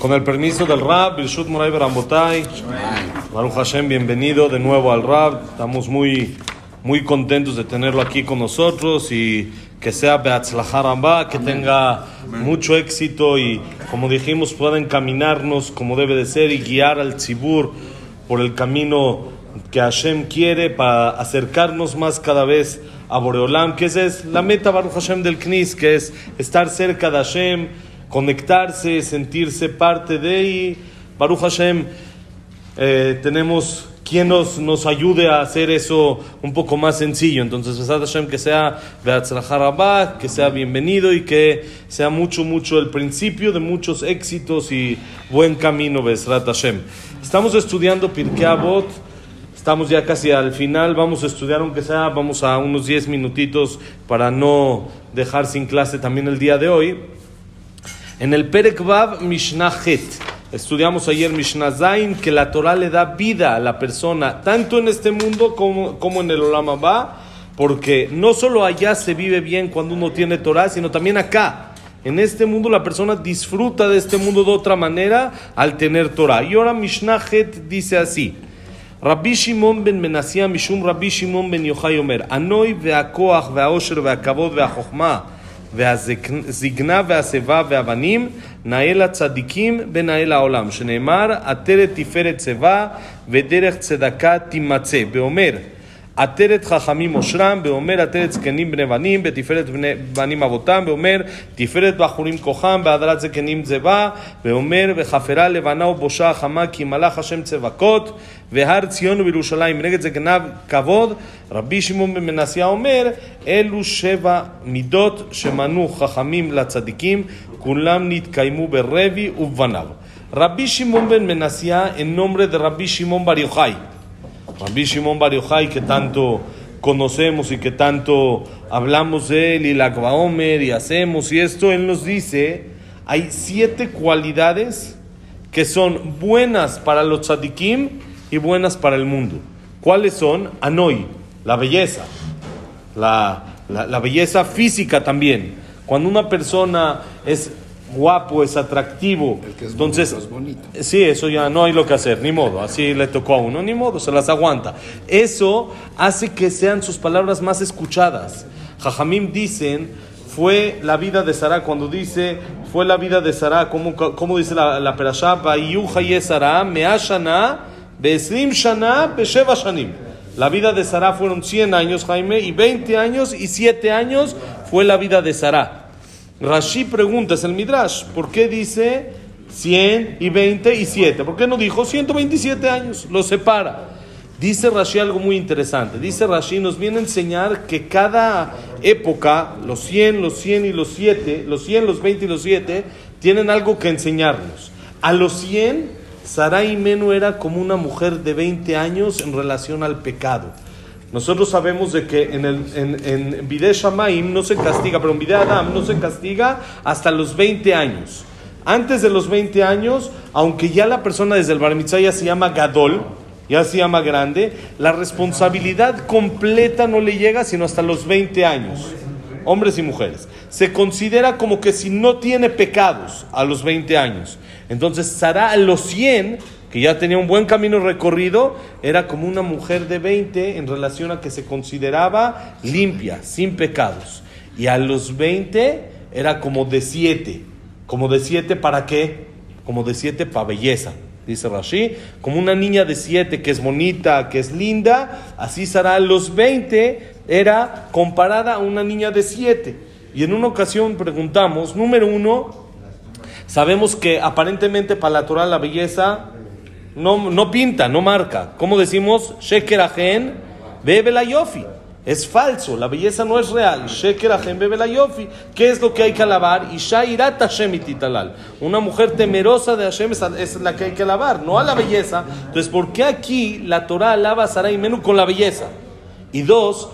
Con el permiso del Rab, Birshut Moray Berambotay, Baruch Hashem, bienvenido de nuevo al Rab. Estamos muy, muy contentos de tenerlo aquí con nosotros y que sea Beatzlahar que tenga mucho éxito y, como dijimos, pueda encaminarnos como debe de ser y guiar al Tzibur por el camino que Hashem quiere para acercarnos más cada vez a Boreolam, que esa es la meta Baruch Hashem del Knis, que es estar cerca de Hashem, conectarse, sentirse parte de y Baruch Hashem, eh, tenemos quien nos, nos ayude a hacer eso un poco más sencillo. Entonces, Besat Hashem, que sea Beatzlahar que sea bienvenido y que sea mucho, mucho el principio de muchos éxitos y buen camino, Besat Hashem. Estamos estudiando Pirkei Avot, estamos ya casi al final, vamos a estudiar aunque sea, vamos a unos 10 minutitos para no dejar sin clase también el día de hoy. En el Perek Vav Mishnah Het, estudiamos ayer Mishnah Zain, que la Torah le da vida a la persona, tanto en este mundo como, como en el Olam Abba, porque no solo allá se vive bien cuando uno tiene Torah, sino también acá. En este mundo la persona disfruta de este mundo de otra manera al tener Torah. Y ahora Mishnah Het dice así. Rabbi Shimon ben Menasía Mishum Rabbi Shimon ben Yochai Omer Anoy ve'akoach ve'aosher ve'akavod ve'achochma והזקנה והשיבה והבנים, נאה לצדיקים ונאה לעולם, שנאמר, עטרת תפארת צבא ודרך צדקה תימצא. ואומר, עטרת חכמים עושרם, ואומר עטרת זקנים בני בנים, בתפארת בני בנים אבותם, ואומר תפארת בחורים כוחם, בהדרת זקנים צבא, ואומר וחפרה לבנה ובושה חמה, כי מלאך השם צבקות, והר ציון ובירושלים נגד זקניו כבוד. רבי שמעון בן מנסיה אומר, אלו שבע מידות שמנו חכמים לצדיקים, כולם נתקיימו ברבי ובבניו. רבי שמעון בן מנסיה, en nombre de Rabbi Shimon Bar Yochai. Rabbi Shimon Bar que tanto conocemos y que tanto hablamos de él y la Omer y hacemos y esto, él nos dice, hay siete cualidades que son buenas para los tzadikim y buenas para el mundo. ¿Cuáles son? Anoi, la belleza, la, la belleza física también. Cuando una persona es guapo, es atractivo. El que es Entonces, bonito es bonito. sí, eso ya no hay lo que hacer, ni modo, así le tocó a uno, ni modo, se las aguanta. Eso hace que sean sus palabras más escuchadas. Jajamim dicen, fue la vida de Sara, cuando dice, fue la vida de Sara, ¿cómo, cómo dice la, la perashá? Vayuja Sara, meashana, beesrim shana, besheva shanim. La vida de Sara fueron 100 años, Jaime, y 20 años y 7 años fue la vida de Sara. Rashi pregunta, es el Midrash, ¿por qué dice 100 y 20 y 7? ¿Por qué no dijo 127 años? Lo separa. Dice Rashi algo muy interesante. Dice Rashi, nos viene a enseñar que cada época, los 100, los 100 y los 7, los 100, los 20 y los 7, tienen algo que enseñarnos. A los 100, Sarai Menu era como una mujer de 20 años en relación al pecado. Nosotros sabemos de que en, el, en, en Bideh Shamaim no se castiga, pero en Bideh Adam no se castiga hasta los 20 años. Antes de los 20 años, aunque ya la persona desde el Bar Mitzvah ya se llama Gadol, ya se llama grande, la responsabilidad completa no le llega sino hasta los 20 años, hombres y mujeres. Se considera como que si no tiene pecados a los 20 años. Entonces, Sara a los 100 que ya tenía un buen camino recorrido, era como una mujer de 20 en relación a que se consideraba limpia, sin pecados. Y a los 20 era como de 7. ¿Como de 7 para qué? Como de 7 para belleza, dice Rashi. Como una niña de 7 que es bonita, que es linda, así será a los 20 era comparada a una niña de 7. Y en una ocasión preguntamos, número uno, sabemos que aparentemente para la Torah la belleza no, no pinta, no marca. ¿Cómo decimos? Sheker ajen, bebe la yofi. Es falso, la belleza no es real. Sheker ajen, bebe la yofi. ¿Qué es lo que hay que alabar? Isha irat Hashem ititalal. Una mujer temerosa de Hashem es, es la que hay que alabar, no a la belleza. Entonces, ¿por qué aquí la Torah alaba a Sarai Menú con la belleza? Y dos,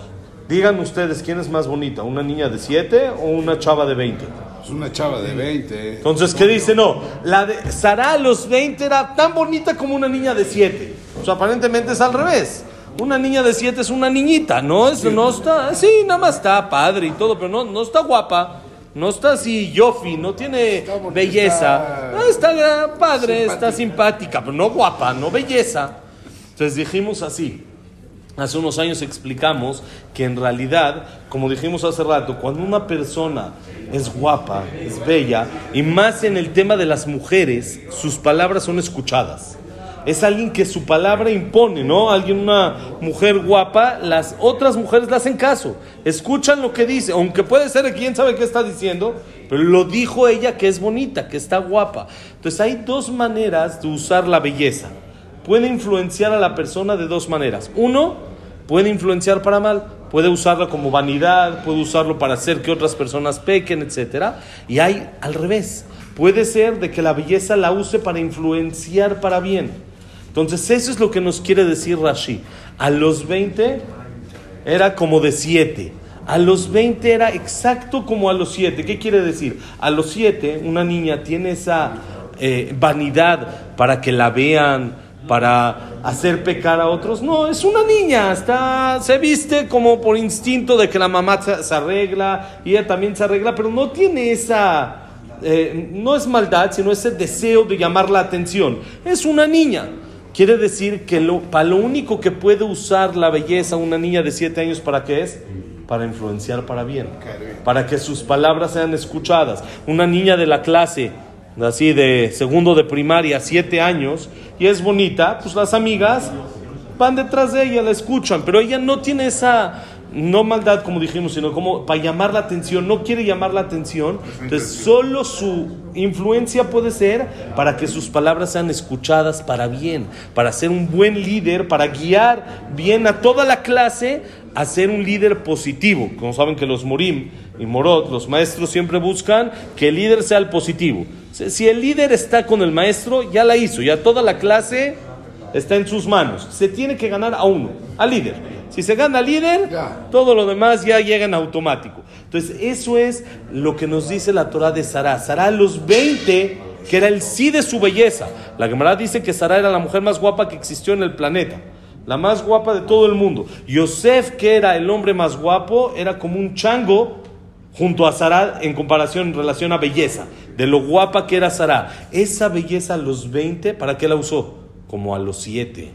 digan ustedes, ¿quién es más bonita? ¿Una niña de 7 o una chava de 20? Es una chava de 20. Entonces, ¿qué dice? No, la de Sara a los 20 era tan bonita como una niña de 7. O sea, aparentemente es al revés. Una niña de 7 es una niñita, no es, no está, sí, nada más está padre y todo, pero no, no está guapa, no está así yofi, no tiene Está bonita, belleza. está No, está padre, está simpática, pero no guapa, no belleza. Entonces dijimos así. Hace unos años explicamos que en realidad, como dijimos hace rato, cuando una persona es guapa, es bella, y más en el tema de las mujeres, sus palabras son escuchadas. Es alguien que su palabra impone, ¿no? Alguien, una mujer guapa, las otras mujeres le hacen caso, escuchan lo que dice, aunque puede ser quién sabe qué está diciendo, pero lo dijo ella que es bonita, que está guapa. Entonces hay dos maneras de usar la belleza puede influenciar a la persona de dos maneras. Uno, puede influenciar para mal, puede usarla como vanidad, puede usarlo para hacer que otras personas pequen, etc. Y hay al revés, puede ser de que la belleza la use para influenciar para bien. Entonces eso es lo que nos quiere decir Rashi. A los 20 era como de 7. A los 20 era exacto como a los 7. ¿Qué quiere decir? A los 7 una niña tiene esa eh, vanidad para que la vean, para hacer pecar a otros. No, es una niña, está, se viste como por instinto de que la mamá se, se arregla y ella también se arregla, pero no tiene esa, eh, no es maldad, sino ese deseo de llamar la atención. Es una niña. Quiere decir que lo, para lo único que puede usar la belleza una niña de 7 años, ¿para qué es? Para influenciar para bien, para que sus palabras sean escuchadas. Una niña de la clase, así de segundo de primaria, 7 años, y es bonita, pues las amigas van detrás de ella, la escuchan, pero ella no tiene esa, no maldad como dijimos, sino como para llamar la atención, no quiere llamar la atención, entonces solo su influencia puede ser para que sus palabras sean escuchadas para bien, para ser un buen líder, para guiar bien a toda la clase a ser un líder positivo. Como saben que los Morim y Morot, los maestros siempre buscan que el líder sea el positivo. Si el líder está con el maestro, ya la hizo, ya toda la clase está en sus manos. Se tiene que ganar a uno, al líder. Si se gana al líder, todo lo demás ya llega en automático. Entonces, eso es lo que nos dice la Torah de Sarah. Sarah a los 20, que era el sí de su belleza. La Gemara dice que Sarah era la mujer más guapa que existió en el planeta. La más guapa de todo el mundo. Yosef, que era el hombre más guapo, era como un chango junto a Sarah en comparación, en relación a belleza, de lo guapa que era Sarah. Esa belleza a los 20, ¿para qué la usó? Como a los 7,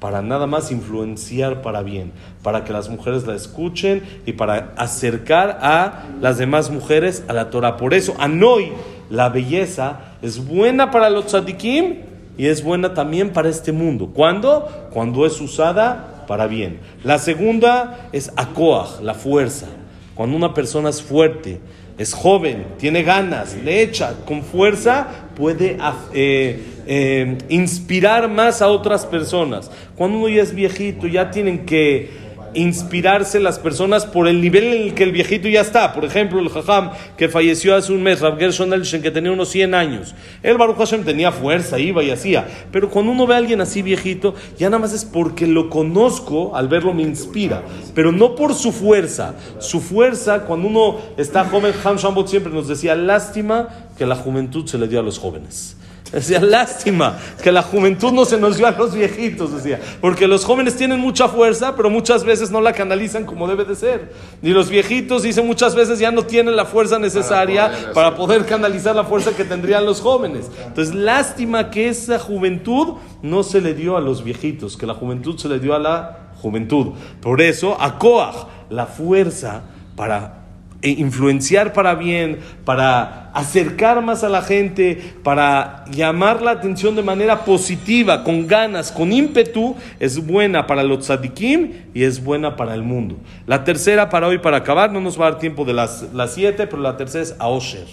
para nada más influenciar para bien, para que las mujeres la escuchen y para acercar a las demás mujeres a la Torah. Por eso, Anoy, la belleza, es buena para los tzadikim y es buena también para este mundo. ¿Cuándo? Cuando es usada para bien. La segunda es Akoach, la fuerza. Cuando una persona es fuerte, es joven, tiene ganas, le echa con fuerza, puede eh, eh, inspirar más a otras personas. Cuando uno ya es viejito, ya tienen que inspirarse las personas por el nivel en el que el viejito ya está. Por ejemplo, el Jajam que falleció hace un mes, Rav Gershon que tenía unos 100 años. El Baruch Hashem tenía fuerza, iba y hacía. Pero cuando uno ve a alguien así viejito, ya nada más es porque lo conozco, al verlo me inspira. Pero no por su fuerza. Su fuerza, cuando uno está joven, Ham Shambot siempre nos decía, lástima que la juventud se le dio a los jóvenes. Decía, lástima que la juventud no se nos dio a los viejitos, decía. Porque los jóvenes tienen mucha fuerza, pero muchas veces no la canalizan como debe de ser. Y los viejitos, dice, muchas veces ya no tienen la fuerza necesaria poder para poder canalizar la fuerza que tendrían los jóvenes. Entonces, lástima que esa juventud no se le dio a los viejitos, que la juventud se le dio a la juventud. Por eso, a Coaj, la fuerza para influenciar para bien, para acercar más a la gente, para llamar la atención de manera positiva, con ganas, con ímpetu, es buena para los tzadikim y es buena para el mundo. La tercera para hoy, para acabar, no nos va a dar tiempo de las, las siete, pero la tercera es Aosher,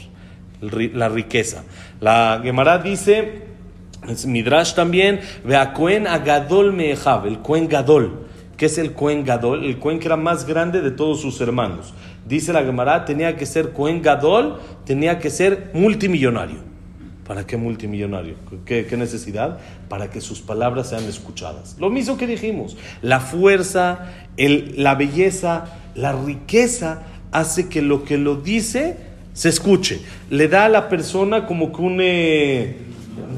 la riqueza. La Gemara dice, es Midrash también, ve a Cohen Agadol Meejav, el Cohen Gadol. ¿Qué es el Cohen Gadol? El Cohen que era más grande de todos sus hermanos. Dice la Gemara, tenía que ser Cohen Gadol, tenía que ser multimillonario. ¿Para qué multimillonario? ¿Qué, qué necesidad? Para que sus palabras sean escuchadas. Lo mismo que dijimos, la fuerza, el- la belleza, la riqueza hace que lo que lo dice se escuche. Le da a la persona como que un... eh,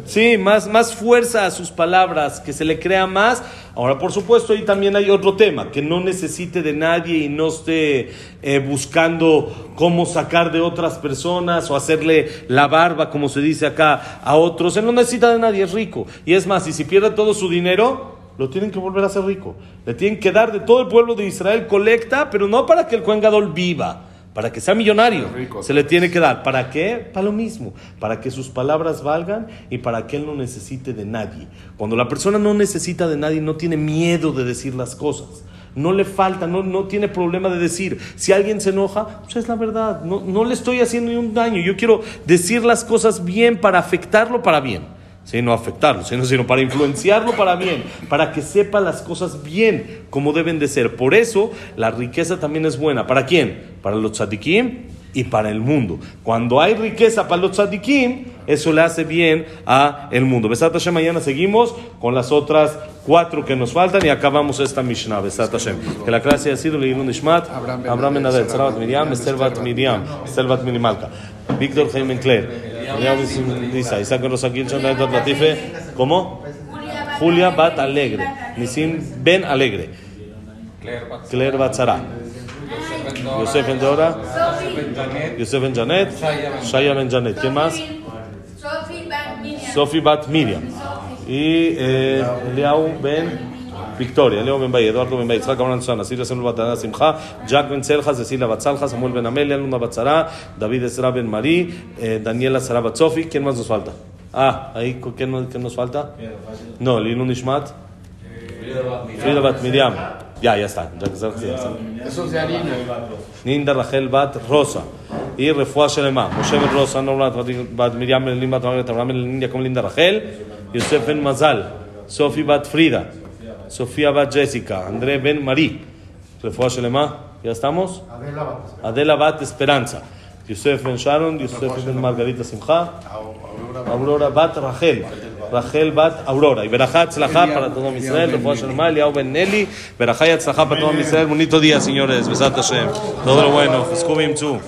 Sí, más, más fuerza a sus palabras, que se le crea más. Ahora, por supuesto, ahí también hay otro tema, que no necesite de nadie y no esté eh, buscando cómo sacar de otras personas o hacerle la barba, como se dice acá, a otros. Él no necesita de nadie, es rico. Y es más, y si pierde todo su dinero, lo tienen que volver a hacer rico. Le tienen que dar de todo el pueblo de Israel colecta, pero no para que el Kohen Gadol viva, para que sea millonario. Se le tiene que dar. ¿Para qué? Para lo mismo. Para que sus palabras valgan y para que él no necesite de nadie. Cuando la persona no necesita de nadie, no tiene miedo de decir las cosas. No le falta, no, no tiene problema de decir. Si alguien se enoja, pues es la verdad. No, no le estoy haciendo ni un daño. Yo quiero decir las cosas bien para afectarlo para bien. ¿Sí? no afectarlo, sino, sino para influenciarlo para bien, para que sepa las cosas bien como deben de ser. Por eso la riqueza también es buena. ¿Para quién? Para los tzadikim y para el mundo. Cuando hay riqueza para los tzadikim, eso le hace bien a el mundo. Besat Hashem, mañana seguimos con las otras cuatro que nos faltan y acabamos esta Mishnah. Besat Hashem. Que la clase ha sido Leilun Ishmat, Abraham Benadet, Sarabat Miriam, Esther Bat Miriam, Esther Bat Minimalka, Víctor Jaime Claire. Lisa, Isaac Latife, ¿cómo? Julia Bat Alegre, Nisim Ben Alegre, Claire Bat Sara, Yosef Ben Dora, Yosef Ben Janet, Shaya Ben Janet, ¿quién más? Sofi Bat Miriam. Y eh, Eliau Ben Victoria, Leo Ben Bay, Eduardo Ben Bay, Yitzhak Abraham Susana, Silvia Samuel Batana Simcha, Jack Ben Celja, Cecilia Batzalja, Samuel Ben Amelia, Luna Batzara, David Esra Ben Marí, eh, Daniela Sara Batzofi, ¿quién más nos falta? Ah, ahí, ¿qué nos, qué nos falta? No, Lilun Ishmat, Frida Bat Miriam. Ya, ya está. Ya, ya está. Eso es de harina. Ninda Rachel Bat Rosa. Y Refuah Shelema. Moshe Ben Rosa, Nora Bat Miriam, Elin Bat Margaret, Abraham Ben Lindia como Linda Rachel. Yosef Ben Mazal. Sofi Bat Frida. Sofía Bat Jessica. André Ben Marí. Refuah Shelema. ¿Ya estamos? Adela Bat Esperanza. Yosef Ben Sharon. Yosef Ben Margarita Simcha. Aurora Bat Rachel. Rachel Bat Aurora. Y Berajá Tzlajá para todo Israel. Refuah Shelema. Eliau Ben Nelly. Berajá Tzlajá para todo Israel. Bonito día, señores. Besat Hashem. Todo lo bueno. Skubim Tzu.